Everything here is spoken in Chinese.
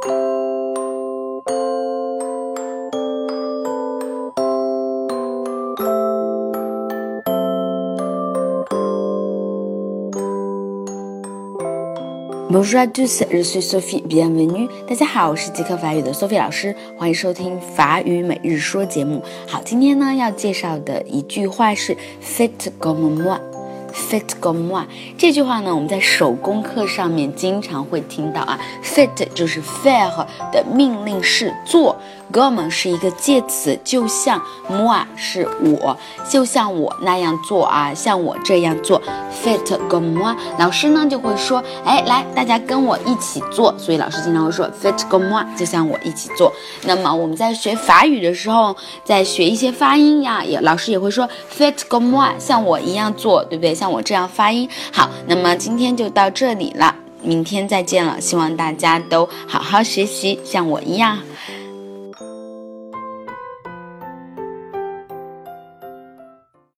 Bonjour à tous, je suis Sophie, bienvenue. 大家好，我是即刻法语的 Sophie 老师，欢迎收听法语每日说节目。好，今天呢要介绍的一句话是 “Faites comme moi”。Faites comme 这句话呢，我们在手工课上面经常会听到啊。fit 就是 faire 的命令式做，comme 是一个介词，就像 moi 是我，就像我那样做啊，像我这样做。Faites comme 老师呢就会说，哎，来，大家跟我一起做。所以老师经常会说 Faites comme 就像我一起做。那么我们在学法语的时候，在学一些发音呀，也老师也会说 Faites comme 像我一样做，对不对？像我这样发音好，那么今天就到这里了，明天再见了。希望大家都好好学习，像我一样。